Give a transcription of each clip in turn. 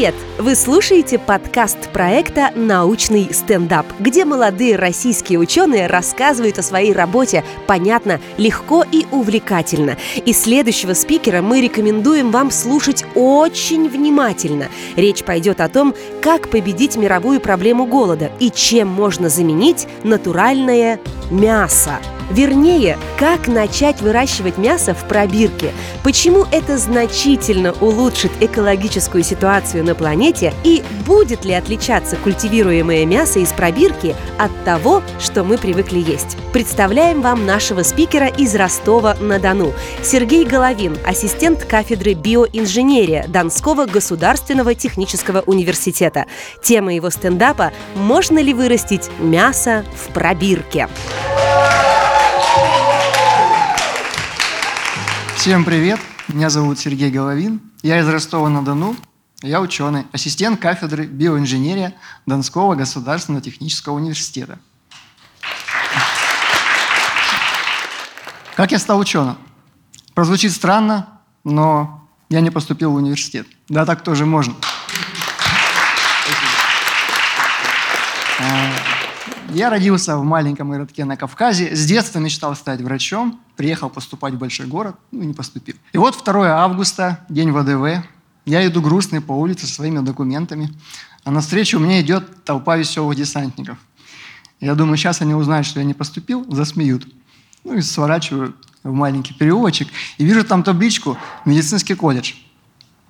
Привет! Вы слушаете подкаст проекта «Научный стендап», где молодые российские ученые рассказывают о своей работе понятно, легко и увлекательно. И следующего спикера мы рекомендуем вам слушать очень внимательно. Речь пойдет о том, как победить мировую проблему голода и чем можно заменить натуральное мясо. Вернее, как начать выращивать мясо в пробирке, почему это значительно улучшит экологическую ситуацию на планете и будет ли отличаться культивируемое мясо из пробирки от того, что мы привыкли есть. Представляем вам нашего спикера из Ростова-на-Дону. Сергей Головин, ассистент кафедры биоинженерия Донского государственного технического университета. Тема его стендапа «Можно ли вырастить мясо в пробирке?» Всем привет! Меня зовут Сергей Головин. Я из Ростова-на-Дону. Я ученый, ассистент кафедры биоинженерия Донского государственного технического университета. Как я стал ученым? Прозвучит странно, но я не поступил в университет. Да, так тоже можно. Я родился в маленьком городке на Кавказе. С детства мечтал стать врачом. Приехал поступать в большой город, ну не поступил. И вот 2 августа, день ВДВ. Я иду грустный по улице со своими документами. А навстречу мне идет толпа веселых десантников. Я думаю, сейчас они узнают, что я не поступил, засмеют. Ну и сворачиваю в маленький переулочек и вижу там табличку «Медицинский колледж».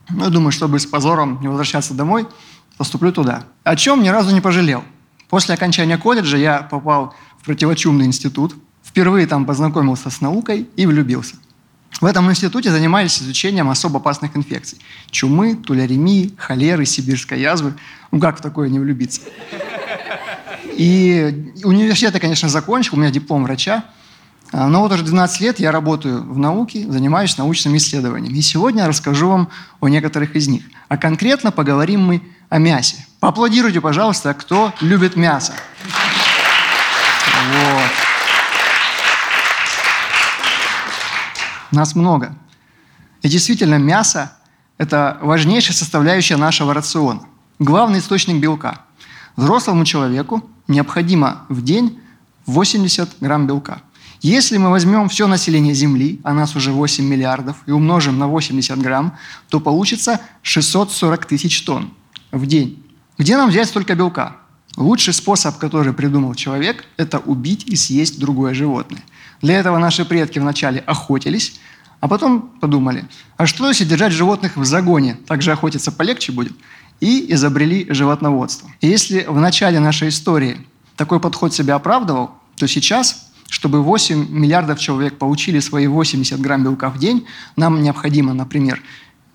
Ну, я думаю, чтобы с позором не возвращаться домой, поступлю туда. О чем ни разу не пожалел – После окончания колледжа я попал в противочумный институт, впервые там познакомился с наукой и влюбился. В этом институте занимались изучением особо опасных инфекций. Чумы, туляремии, холеры, сибирской язвы. Ну как в такое не влюбиться? И университет я, конечно, закончил, у меня диплом врача. А, но вот уже 12 лет я работаю в науке, занимаюсь научными исследованиями. И сегодня я расскажу вам о некоторых из них. А конкретно поговорим мы о мясе. Поаплодируйте, пожалуйста, кто любит мясо. Вот. Нас много. И действительно, мясо – это важнейшая составляющая нашего рациона. Главный источник белка. Взрослому человеку необходимо в день 80 грамм белка. Если мы возьмем все население Земли, а нас уже 8 миллиардов, и умножим на 80 грамм, то получится 640 тысяч тонн в день. Где нам взять столько белка? Лучший способ, который придумал человек, это убить и съесть другое животное. Для этого наши предки вначале охотились, а потом подумали, а что если держать животных в загоне, так же охотиться полегче будет, и изобрели животноводство. И если в начале нашей истории такой подход себя оправдывал, то сейчас, чтобы 8 миллиардов человек получили свои 80 грамм белка в день, нам необходимо, например,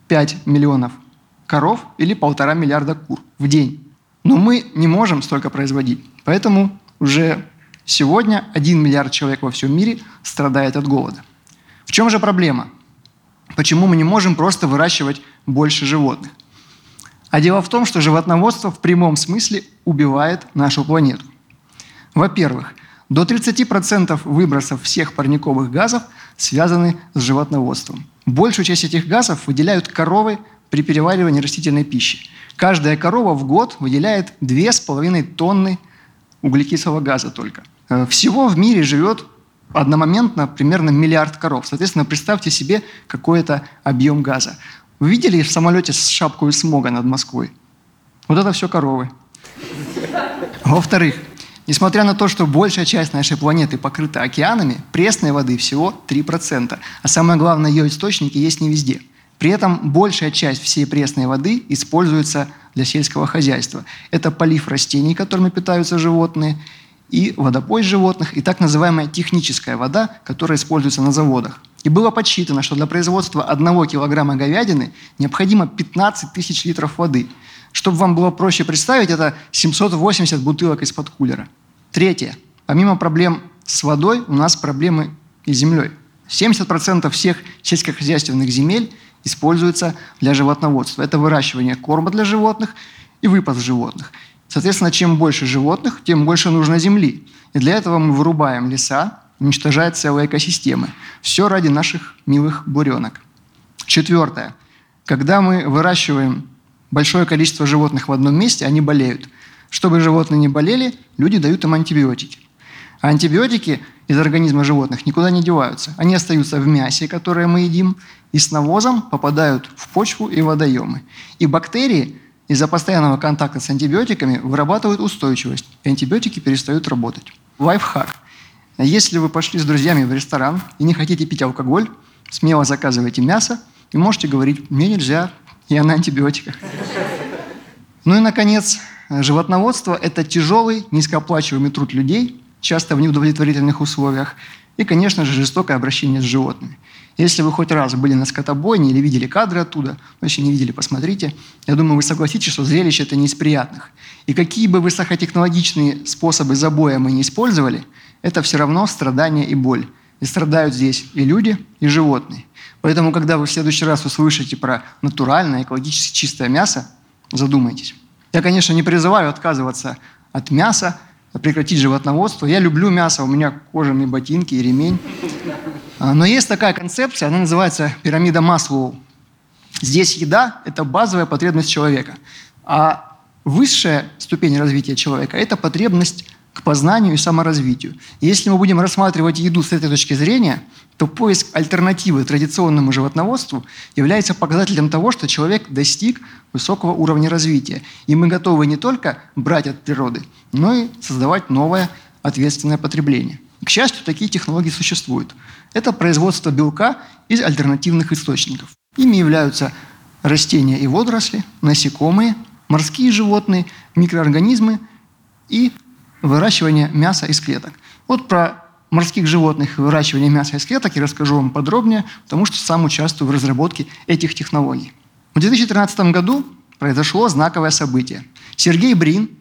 5 миллионов коров или полтора миллиарда кур в день. Но мы не можем столько производить. Поэтому уже сегодня 1 миллиард человек во всем мире страдает от голода. В чем же проблема? Почему мы не можем просто выращивать больше животных? А дело в том, что животноводство в прямом смысле убивает нашу планету. Во-первых, до 30% выбросов всех парниковых газов связаны с животноводством. Большую часть этих газов выделяют коровы при переваривании растительной пищи. Каждая корова в год выделяет 2,5 тонны углекислого газа только. Э, всего в мире живет одномоментно примерно миллиард коров. Соответственно, представьте себе какой-то объем газа. Вы видели в самолете с шапкой смога над Москвой? Вот это все коровы. Во-вторых, несмотря на то, что большая часть нашей планеты покрыта океанами, пресной воды всего 3%. А самое главное, ее источники есть не везде – при этом большая часть всей пресной воды используется для сельского хозяйства. Это полив растений, которыми питаются животные, и водопой животных, и так называемая техническая вода, которая используется на заводах. И было подсчитано, что для производства одного килограмма говядины необходимо 15 тысяч литров воды. Чтобы вам было проще представить, это 780 бутылок из-под кулера. Третье. Помимо проблем с водой, у нас проблемы и с землей. 70% всех сельскохозяйственных земель используется для животноводства. Это выращивание корма для животных и выпас животных. Соответственно, чем больше животных, тем больше нужно земли. И для этого мы вырубаем леса, уничтожая целые экосистемы. Все ради наших милых буренок. Четвертое. Когда мы выращиваем большое количество животных в одном месте, они болеют. Чтобы животные не болели, люди дают им антибиотики. А антибиотики из организма животных никуда не деваются. Они остаются в мясе, которое мы едим, и с навозом попадают в почву и водоемы. И бактерии из-за постоянного контакта с антибиотиками вырабатывают устойчивость, и антибиотики перестают работать. Лайфхак. Если вы пошли с друзьями в ресторан и не хотите пить алкоголь, смело заказывайте мясо и можете говорить «мне нельзя, я на антибиотиках». Ну и, наконец, животноводство – это тяжелый, низкооплачиваемый труд людей, часто в неудовлетворительных условиях, и, конечно же, жестокое обращение с животными. Если вы хоть раз были на скотобойне или видели кадры оттуда, ну, если не видели, посмотрите, я думаю, вы согласитесь, что зрелище это не из приятных. И какие бы высокотехнологичные способы забоя мы не использовали, это все равно страдания и боль. И страдают здесь и люди, и животные. Поэтому, когда вы в следующий раз услышите про натуральное, экологически чистое мясо, задумайтесь. Я, конечно, не призываю отказываться от мяса, прекратить животноводство. Я люблю мясо, у меня кожаные ботинки и ремень. А, но есть такая концепция, она называется пирамида Маслоу. Здесь еда – это базовая потребность человека. А высшая ступень развития человека – это потребность к познанию и саморазвитию. Если мы будем рассматривать еду с этой точки зрения, то поиск альтернативы традиционному животноводству является показателем того, что человек достиг высокого уровня развития. И мы готовы не только брать от природы, но и создавать новое ответственное потребление. К счастью, такие технологии существуют. Это производство белка из альтернативных источников. Ими являются растения и водоросли, насекомые, морские животные, микроорганизмы и выращивание мяса из клеток. Вот про морских животных и выращивание мяса из клеток я расскажу вам подробнее, потому что сам участвую в разработке этих технологий. В 2013 году произошло знаковое событие. Сергей Брин,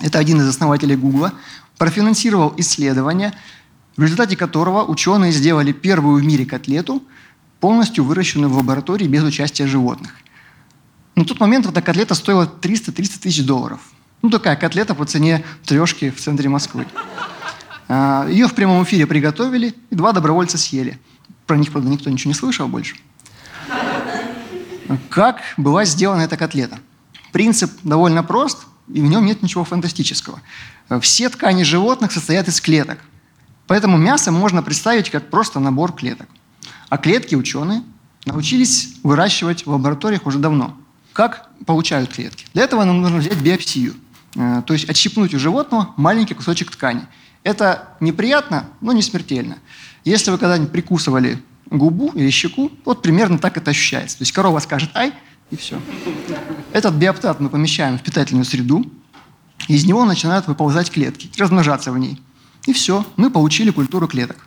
это один из основателей Гугла, профинансировал исследование, в результате которого ученые сделали первую в мире котлету, полностью выращенную в лаборатории без участия животных. На тот момент эта котлета стоила 300-300 тысяч долларов – ну, такая котлета по цене трешки в центре Москвы. А, Ее в прямом эфире приготовили, и два добровольца съели. Про них, правда, никто ничего не слышал больше. Как была сделана эта котлета? Принцип довольно прост, и в нем нет ничего фантастического. Все ткани животных состоят из клеток. Поэтому мясо можно представить как просто набор клеток. А клетки ученые научились выращивать в лабораториях уже давно. Как получают клетки? Для этого нам нужно взять биопсию – Э, то есть отщипнуть у животного маленький кусочек ткани. Это неприятно, но не смертельно. Если вы когда-нибудь прикусывали губу или щеку, вот примерно так это ощущается. То есть корова скажет «ай» и все. Этот биоптат мы помещаем в питательную среду, и из него начинают выползать клетки, размножаться в ней. И все, мы получили культуру клеток.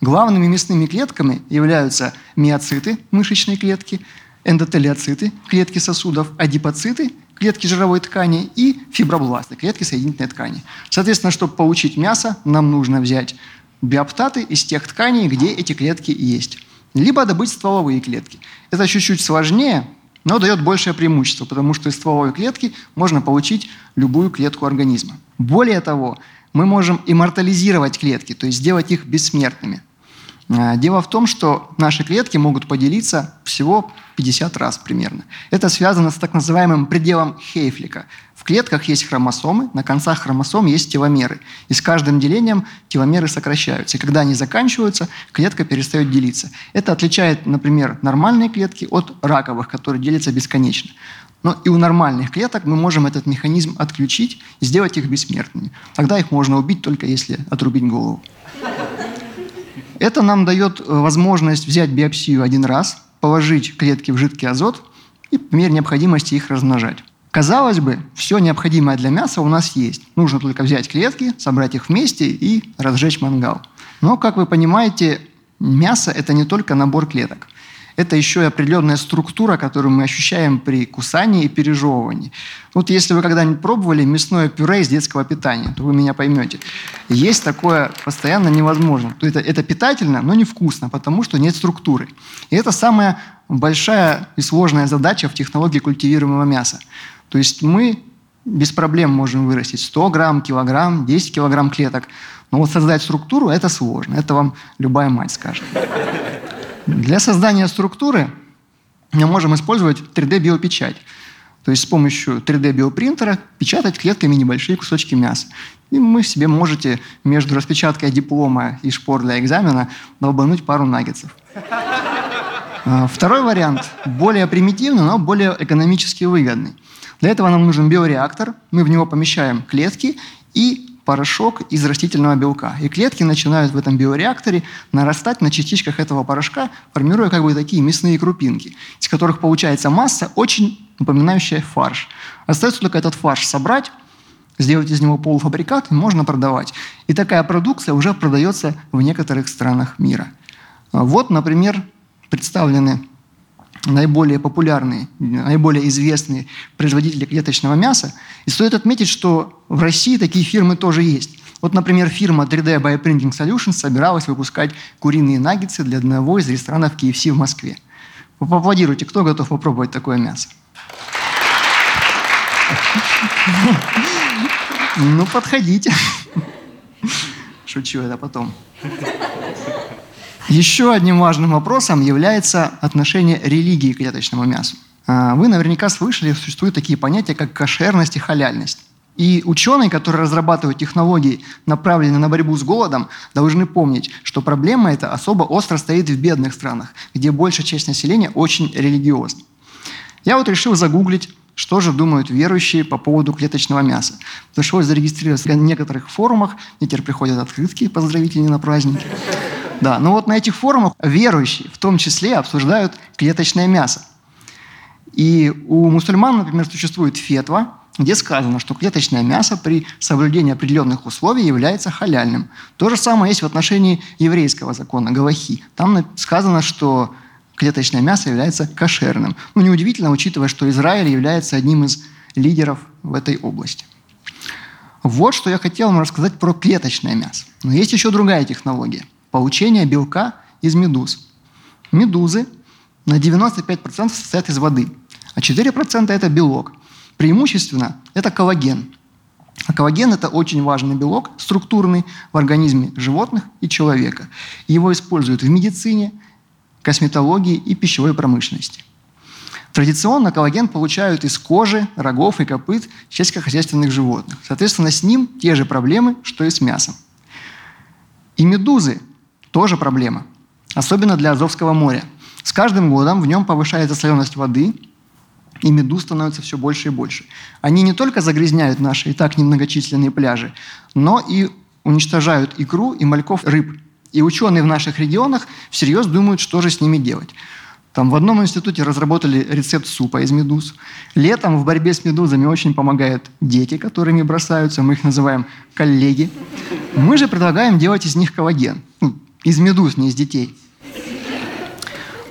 Главными мясными клетками являются миоциты, мышечные клетки, эндотелиоциты, клетки сосудов, адипоциты клетки жировой ткани и фибробласты, клетки соединительной ткани. Соответственно, чтобы получить мясо, нам нужно взять биоптаты из тех тканей, где эти клетки есть. Либо добыть стволовые клетки. Это чуть-чуть сложнее, но дает большее преимущество, потому что из стволовой клетки можно получить любую клетку организма. Более того, мы можем иммортализировать клетки, то есть сделать их бессмертными – дело в том, что наши клетки могут поделиться всего 50 раз примерно. Это связано с так называемым пределом Хейфлика. В клетках есть хромосомы, на концах хромосом есть теломеры. И с каждым делением теломеры сокращаются. И когда они заканчиваются, клетка перестает делиться. Это отличает, например, нормальные клетки от раковых, которые делятся бесконечно. Но и у нормальных клеток мы можем этот механизм отключить и сделать их бессмертными. Тогда их можно убить только если отрубить голову. Это нам дает э, возможность взять биопсию один раз, положить клетки в жидкий азот и по мере необходимости их размножать. Казалось бы, все необходимое для мяса у нас есть. Нужно только взять клетки, собрать их вместе и разжечь мангал. Но, как вы понимаете, мясо – это не только набор клеток это еще и определенная структура, которую мы ощущаем при кусании и пережевывании. Вот если вы когда-нибудь пробовали мясное пюре из детского питания, то вы меня поймете. Есть такое постоянно невозможно. То это, это питательно, но невкусно, потому что нет структуры. И это самая большая и сложная задача в технологии культивируемого мяса. То есть мы без проблем можем вырастить 100 грамм, килограмм, 10 килограмм клеток. Но вот создать структуру – это сложно. Это вам любая мать скажет. Для создания структуры мы можем использовать 3D-биопечать. То есть с помощью 3D-биопринтера печатать клетками небольшие кусочки мяса. И вы себе можете между распечаткой диплома и шпор для экзамена долбануть пару наггетсов. А, второй вариант более примитивный, но более экономически выгодный. Для этого нам нужен биореактор. Мы в него помещаем клетки и порошок из растительного белка. И клетки начинают в этом биореакторе нарастать на частичках этого порошка, формируя как бы такие мясные крупинки, из которых получается масса, очень напоминающая фарш. Остается только этот фарш собрать, сделать из него полуфабрикат, и можно продавать. И такая продукция уже продается в некоторых странах мира. Вот, например, представлены наиболее популярные, наиболее известные производители клеточного мяса. И стоит отметить, что в России такие фирмы тоже есть. Вот, например, фирма 3D Bioprinting Solutions собиралась выпускать куриные наггетсы для одного из ресторанов KFC в Москве. Поаплодируйте, кто готов попробовать такое мясо. Ну, подходите. Шучу, это потом. Еще одним важным вопросом является отношение религии к клеточному мясу. А, вы наверняка слышали, существуют такие понятия, как кошерность и халяльность. И ученые, которые разрабатывают технологии, направленные на борьбу с голодом, должны помнить, что проблема эта особо остро стоит в бедных странах, где большая часть населения очень религиозна. Я вот решил загуглить, что же думают верующие по поводу клеточного мяса. Пришлось зарегистрироваться на некоторых форумах, мне теперь приходят открытки поздравительные на праздники. Да, но вот на этих форумах верующие в том числе обсуждают клеточное мясо. И у мусульман, например, существует фетва, где сказано, что клеточное мясо при соблюдении определенных условий является халяльным. То же самое есть в отношении еврейского закона, Галахи. Там сказано, что клеточное мясо является кошерным. Ну, неудивительно, учитывая, что Израиль является одним из лидеров в этой области. Вот что я хотел вам рассказать про клеточное мясо. Но есть еще другая технология – получение белка из медуз. Медузы на 95% состоят из воды, а 4% – это белок – Преимущественно это коллаген. А коллаген – это очень важный белок, структурный в организме животных и человека. Его используют в медицине, косметологии и пищевой промышленности. Традиционно коллаген получают из кожи, рогов и копыт сельскохозяйственных животных. Соответственно, с ним те же проблемы, что и с мясом. И медузы – тоже проблема, особенно для Азовского моря. С каждым годом в нем повышается соленость воды – и медуз становится все больше и больше. Они не только загрязняют наши и так немногочисленные пляжи, но и уничтожают икру и мальков рыб. И ученые в наших регионах всерьез думают, что же с ними делать. Там в одном институте разработали рецепт супа из медуз. Летом в борьбе с медузами очень помогают дети, которыми бросаются. Мы их называем коллеги. Мы же предлагаем делать из них коллаген. Из медуз, не из детей.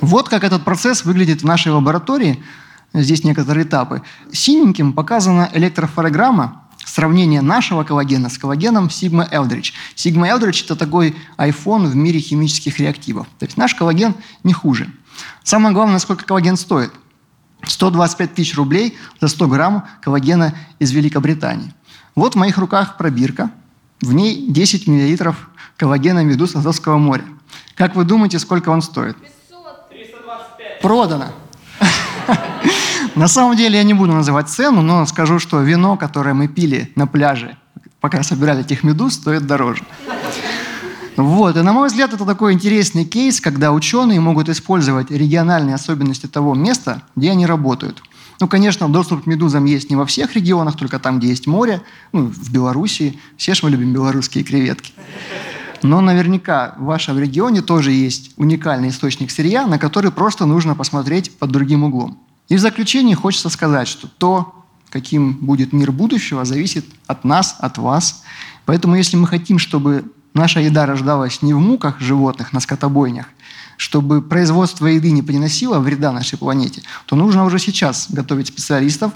Вот как этот процесс выглядит в нашей лаборатории – здесь некоторые этапы. Синеньким показана электрофорограмма сравнение нашего коллагена с коллагеном Sigma Eldridge. Sigma Eldridge – это такой iPhone в мире химических реактивов. То есть наш коллаген не хуже. Самое главное, сколько коллаген стоит. 125 тысяч рублей за 100 грамм коллагена из Великобритании. Вот в моих руках пробирка. В ней 10 миллилитров коллагена медуз Азовского моря. Как вы думаете, сколько он стоит? 500. 325. Продано. На самом деле я не буду называть цену, но скажу, что вино, которое мы пили на пляже, пока собирали этих медуз, стоит дороже. Вот. И на мой взгляд, это такой интересный кейс, когда ученые могут использовать региональные особенности того места, где они работают. Ну, конечно, доступ к медузам есть не во всех регионах, только там, где есть море, ну, в Белоруссии. Все же мы любим белорусские креветки. Но наверняка в вашем регионе тоже есть уникальный источник сырья, на который просто нужно посмотреть под другим углом. И в заключение хочется сказать, что то, каким будет мир будущего, зависит от нас, от вас. Поэтому если мы хотим, чтобы наша еда рождалась не в муках животных на скотобойнях, чтобы производство еды не приносило вреда нашей планете, то нужно уже сейчас готовить специалистов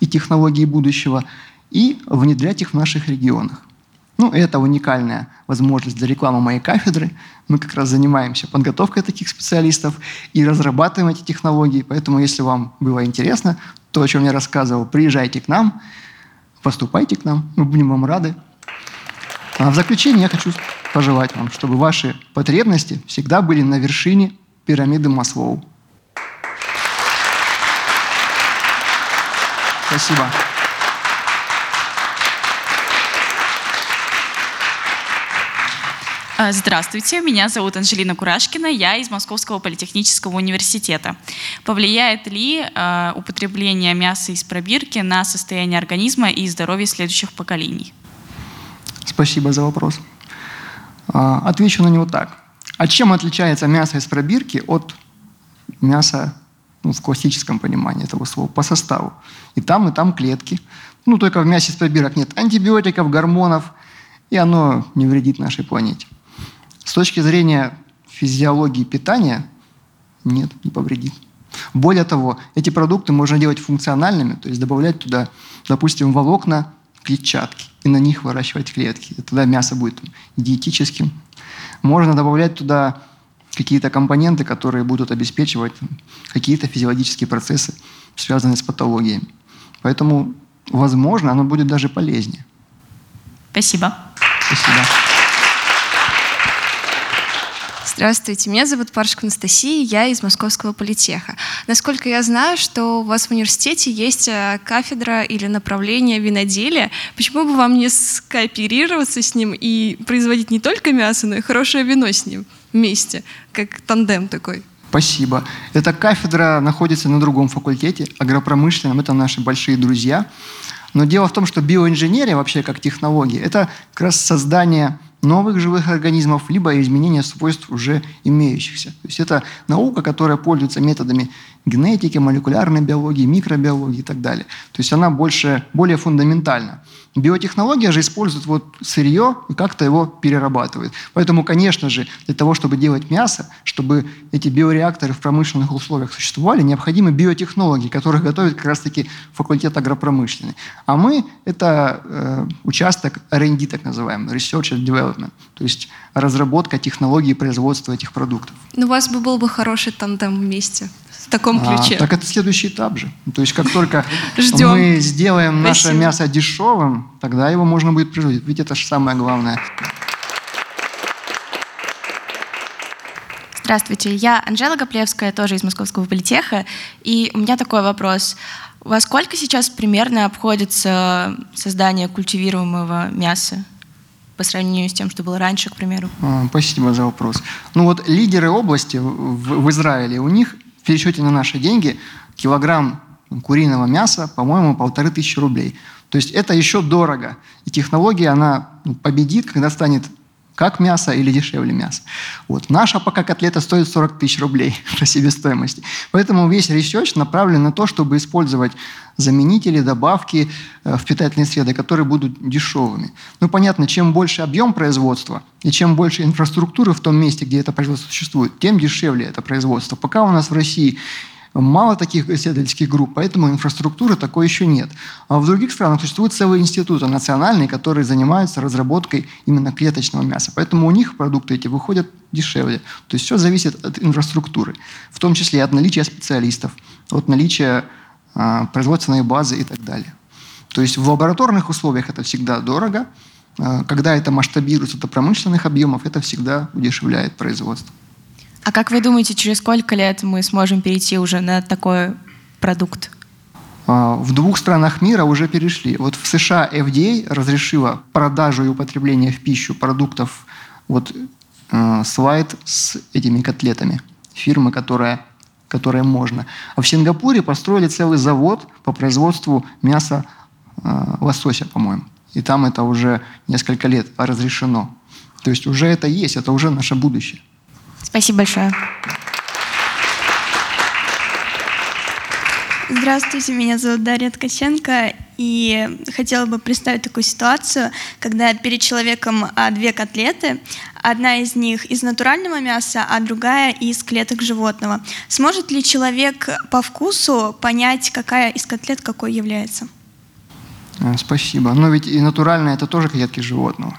и технологии будущего и внедрять их в наших регионах. Ну, это уникальная возможность для рекламы моей кафедры. Мы как раз занимаемся подготовкой таких специалистов и разрабатываем эти технологии. Поэтому, если вам было интересно, то, о чем я рассказывал, приезжайте к нам, поступайте к нам, мы будем вам рады. А в заключение я хочу пожелать вам, чтобы ваши потребности всегда были на вершине пирамиды Маслоу. Спасибо. Здравствуйте, меня зовут Анжелина Курашкина, я из Московского политехнического университета. Повлияет ли э, употребление мяса из пробирки на состояние организма и здоровье следующих поколений? Спасибо за вопрос. А, отвечу на него так. А чем отличается мясо из пробирки от мяса ну, в классическом понимании этого слова, по составу? И там, и там клетки. Ну, только в мясе из пробирок нет антибиотиков, гормонов, и оно не вредит нашей планете. С точки зрения физиологии питания, нет, не повредит. Более того, эти продукты можно делать функциональными, то есть добавлять туда, допустим, волокна клетчатки и на них выращивать клетки. И тогда мясо будет диетическим. Можно добавлять туда какие-то компоненты, которые будут обеспечивать какие-то физиологические процессы, связанные с патологиями. Поэтому, возможно, оно будет даже полезнее. Спасибо. Спасибо. Здравствуйте, меня зовут Паршик Анастасия, я из Московского политеха. Насколько я знаю, что у вас в университете есть э, кафедра или направление виноделия. Почему бы вам не скооперироваться с ним и производить не только мясо, но и хорошее вино с ним вместе, как тандем такой? Спасибо. Эта кафедра находится на другом факультете, агропромышленном. Это наши большие друзья. Но дело в том, что биоинженерия вообще как технология – это как раз создание новых живых организмов, либо изменение свойств уже имеющихся. То есть это наука, которая пользуется методами генетики, молекулярной биологии, микробиологии и так далее. То есть она больше, более фундаментальна. Биотехнология же использует вот сырье и как-то его перерабатывает. Поэтому, конечно же, для того, чтобы делать мясо, чтобы эти биореакторы в промышленных условиях существовали, необходимы биотехнологии, которых готовит как раз-таки факультет агропромышленный. А мы – это э, участок R&D, так называемый, Research and Development, то есть разработка технологий производства этих продуктов. Ну, у вас бы был бы хороший тандем вместе в таком а, ключе. А, так это следующий этап же. То есть как только мы сделаем наше Спасибо. мясо дешевым, тогда его можно будет производить. Ведь это же самое главное. Здравствуйте, я Анжела Гоплевская, тоже из Московского политеха. И у меня такой вопрос. Во сколько сейчас примерно обходится создание культивируемого мяса? по сравнению с тем, что было раньше, к примеру? А, спасибо за вопрос. Ну вот лидеры области в, в Израиле, у них в пересчете на наши деньги килограмм куриного мяса, по-моему, полторы тысячи рублей. То есть это еще дорого. И технология, она ну, победит, когда станет как мясо или дешевле мяса. Вот. Наша пока котлета стоит 40 тысяч рублей по себестоимости. Поэтому весь research направлен на то, чтобы использовать заменители, добавки э, в питательные среды, которые будут дешевыми. Ну, понятно, чем больше объем производства и чем больше инфраструктуры в том месте, где это производство существует, тем дешевле это производство. Пока у нас в России Мало таких исследовательских групп, поэтому инфраструктуры такой еще нет. А в других странах существуют целые институты национальные, которые занимаются разработкой именно клеточного мяса. Поэтому у них продукты эти выходят дешевле. То есть все зависит от инфраструктуры, в том числе и от наличия специалистов, от наличия а, производственной базы и так далее. То есть в лабораторных условиях это всегда дорого, а, когда это масштабируется до промышленных объемов, это всегда удешевляет производство. А как вы думаете, через сколько лет мы сможем перейти уже на такой продукт? А, в двух странах мира уже перешли. Вот в США FDA разрешила продажу и употребление в пищу продуктов, вот э, слайд с этими котлетами, фирмы, которая, которая можно. А в Сингапуре построили целый завод по производству мяса э, лосося, по-моему. И там это уже несколько лет разрешено. То есть уже это есть, это уже наше будущее. Спасибо большое. Здравствуйте, меня зовут Дарья Ткаченко, и хотела бы представить такую ситуацию, когда перед человеком а, две котлеты, одна из них из натурального мяса, а другая из клеток животного. Сможет ли человек по вкусу понять, какая из котлет какой является? Э, спасибо. Но ведь и натуральное – это тоже клетки животного.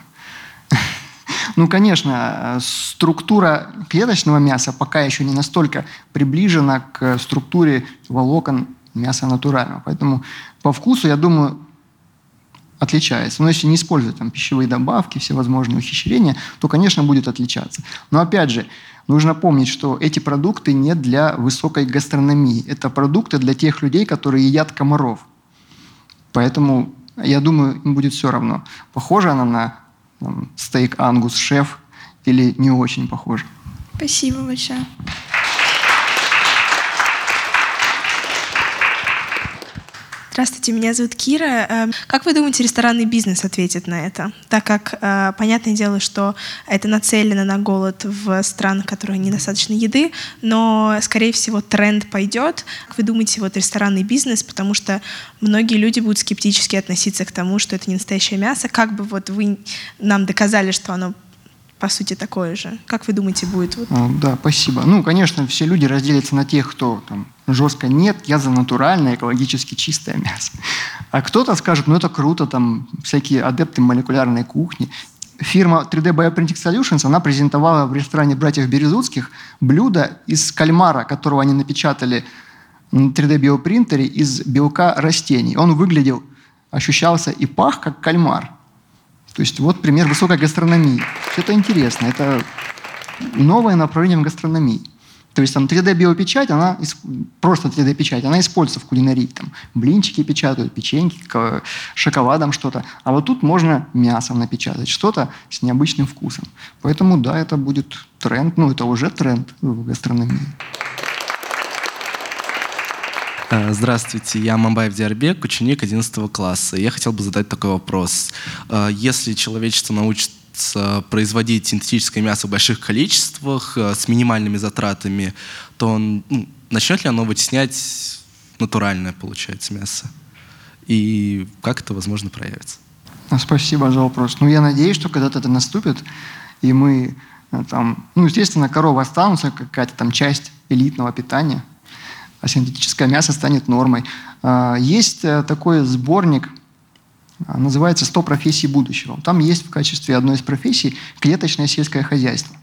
Ну, конечно, структура клеточного мяса пока еще не настолько приближена к структуре волокон мяса натурального. Поэтому по вкусу, я думаю, отличается. Но если не использовать там, пищевые добавки, всевозможные ухищрения, то, конечно, будет отличаться. Но опять же, нужно помнить, что эти продукты не для высокой гастрономии. Это продукты для тех людей, которые едят комаров. Поэтому я думаю, им будет все равно, похожа она на стейк ангус шеф или не очень похожа. Спасибо большое. Здравствуйте, меня зовут Кира. Эм, как вы думаете, ресторанный бизнес ответит на это? Так как, э, понятное дело, что это нацелено на голод в странах, в которых недостаточно еды, но, скорее всего, тренд пойдет. Как вы думаете, вот ресторанный бизнес, потому что многие люди будут скептически относиться к тому, что это не настоящее мясо. Как бы вот вы нам доказали, что оно по сути, такое же. Как вы думаете, будет? Вот? А, да, спасибо. Ну, конечно, все люди разделятся на тех, кто там жестко нет, я за натуральное, экологически чистое мясо. А кто-то скажет, ну это круто, там всякие адепты молекулярной кухни. Фирма 3D Bioprinting Solutions, она презентовала в ресторане братьев Березутских блюдо из кальмара, которого они напечатали на 3D-биопринтере из белка растений. Он выглядел, ощущался и пах, как кальмар. То есть вот пример высокой гастрономии. Это интересно, это новое направление в гастрономии. То есть там 3D-биопечать, она просто 3D-печать, она используется в кулинарии. Там блинчики печатают, печеньки, шоколадом что-то. А вот тут можно мясом напечатать, что-то с необычным вкусом. Поэтому да, это будет тренд, ну это уже тренд в гастрономии. Э, здравствуйте, я Мамбаев Диарбек, ученик 11 класса. Я хотел бы задать такой вопрос. Э, если человечество научится производить синтетическое мясо в больших количествах э, с минимальными затратами, то он, ну, начнет ли оно вытеснять натуральное, получается, мясо? И как это, возможно, проявится? Ну, спасибо за вопрос. Ну, я надеюсь, что когда-то это наступит, и мы там, ну, естественно, коровы останутся, какая-то там часть элитного питания – а синтетическое мясо станет нормой. А, есть э, такой сборник, а, называется «100 профессий будущего». Там есть в качестве одной из профессий клеточное сельское хозяйство.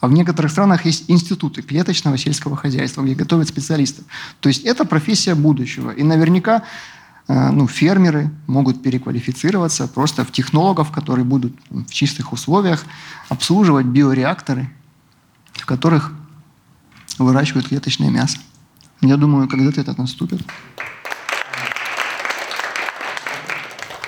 А в некоторых странах есть институты клеточного сельского хозяйства, где готовят специалистов. То есть это профессия будущего. И наверняка э, ну, фермеры могут переквалифицироваться просто в технологов, которые будут в чистых условиях обслуживать биореакторы, в которых выращивают клеточное мясо. Я думаю, когда-то это наступит.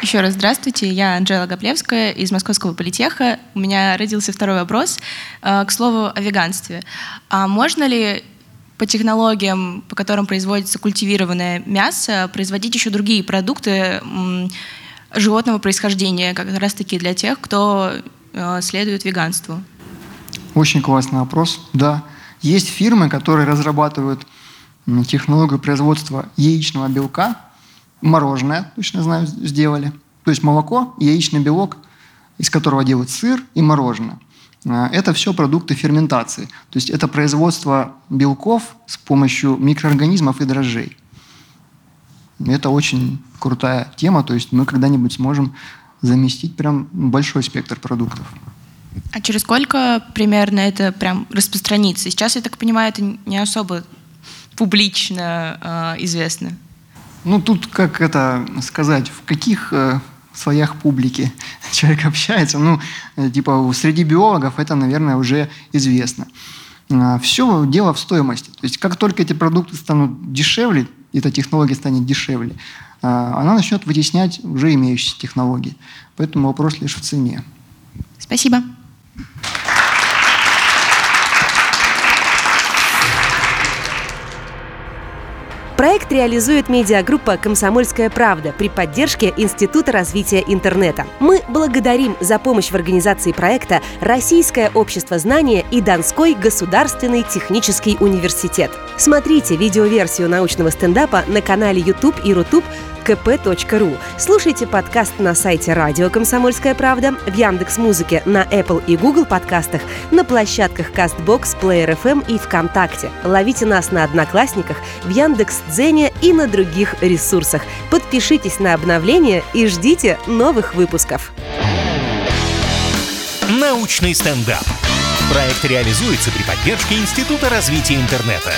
Еще раз здравствуйте, я Анжела Гоплевская из Московского политеха. У меня родился второй вопрос. Э, к слову о веганстве. А можно ли по технологиям, по которым производится культивированное мясо, производить еще другие продукты животного происхождения, как раз-таки для тех, кто э, следует веганству? Очень классный вопрос. Да, есть фирмы, которые разрабатывают технологию производства яичного белка, мороженое, точно знаю, сделали. То есть молоко, яичный белок, из которого делают сыр и мороженое. А, это все продукты ферментации. То есть это производство белков с помощью микроорганизмов и дрожжей. Это очень крутая тема, то есть мы когда-нибудь сможем заместить прям большой спектр продуктов. А через сколько примерно это прям распространится? Сейчас, я так понимаю, это не особо публично э, известны? Ну, тут как это сказать, в каких э, слоях публики человек общается. Ну, э, типа, среди биологов это, наверное, уже известно. Э, все дело в стоимости. То есть, как только эти продукты станут дешевле, эта технология станет дешевле, э, она начнет вытеснять уже имеющиеся технологии. Поэтому вопрос лишь в цене. Спасибо. Проект реализует медиагруппа «Комсомольская правда» при поддержке Института развития интернета. Мы благодарим за помощь в организации проекта Российское общество знания и Донской государственный технический университет. Смотрите видеоверсию научного стендапа на канале YouTube и Рутуб kp.ru. Слушайте подкаст на сайте радио «Комсомольская правда», в Яндекс Музыке, на Apple и Google подкастах, на площадках CastBox, Player FM и ВКонтакте. Ловите нас на Одноклассниках, в Яндекс Дзене и на других ресурсах. Подпишитесь на обновления и ждите новых выпусков. Научный стендап. Проект реализуется при поддержке Института развития интернета.